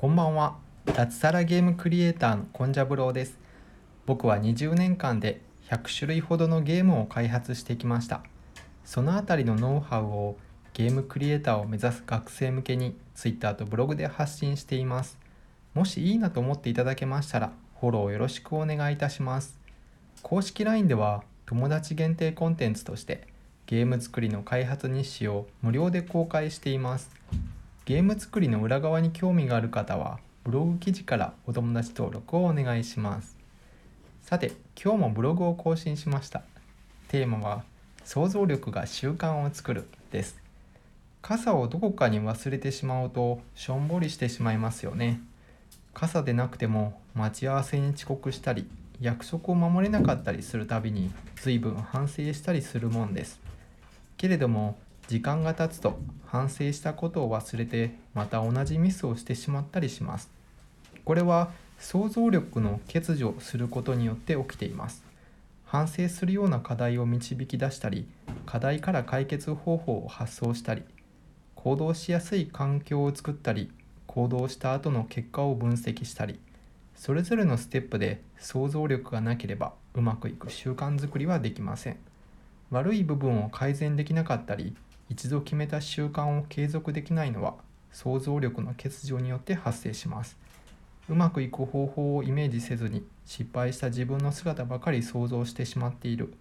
こんばんは。脱サラゲームクリエイターのコンジャブローです。僕は20年間で100種類ほどのゲームを開発してきました。そのあたりのノウハウをゲームクリエイターを目指す学生向けに Twitter とブログで発信しています。もしいいなと思っていただけましたらフォローよろしくお願いいたします。公式 LINE では友達限定コンテンツとしてゲーム作りの開発日誌を無料で公開しています。ゲーム作りの裏側に興味がある方はブログ記事からお友達登録をお願いします。さて今日もブログを更新しました。テーマは想像力が習慣を作るです。傘をどこかに忘れてしまうとしょんぼりしてしまいますよね。傘でなくても待ち合わせに遅刻したり約束を守れなかったりするたびに随分反省したりするもんです。けれども時間が経つと反省したことを忘れてまた同じミスをしてしまったりします。これは想像力の欠如することによって起きています。反省するような課題を導き出したり課題から解決方法を発想したり行動しやすい環境を作ったり行動した後の結果を分析したりそれぞれのステップで想像力がなければうまくいく習慣づくりはできません。悪い部分を改善できなかったり一度決めた習慣を継続できないのは想像力の欠如によって発生します。うまくいく方法をイメージせずに失敗した自分の姿ばかり想像してしまっている。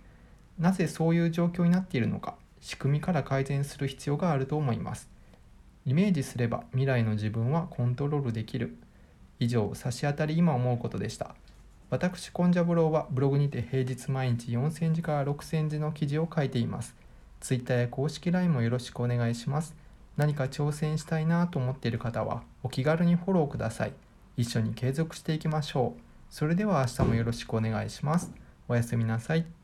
なぜそういう状況になっているのか仕組みから改善する必要があると思います。イメージすれば未来の自分はコントロールできる。以上差し当たり今思うことでした。私コンジャブローはブログにて平日毎日4000字から6000字の記事を書いています。Twitter や公式 LINE もよろしくお願いします。何か挑戦したいなと思っている方はお気軽にフォローください。一緒に継続していきましょう。それでは明日もよろしくお願いします。おやすみなさい。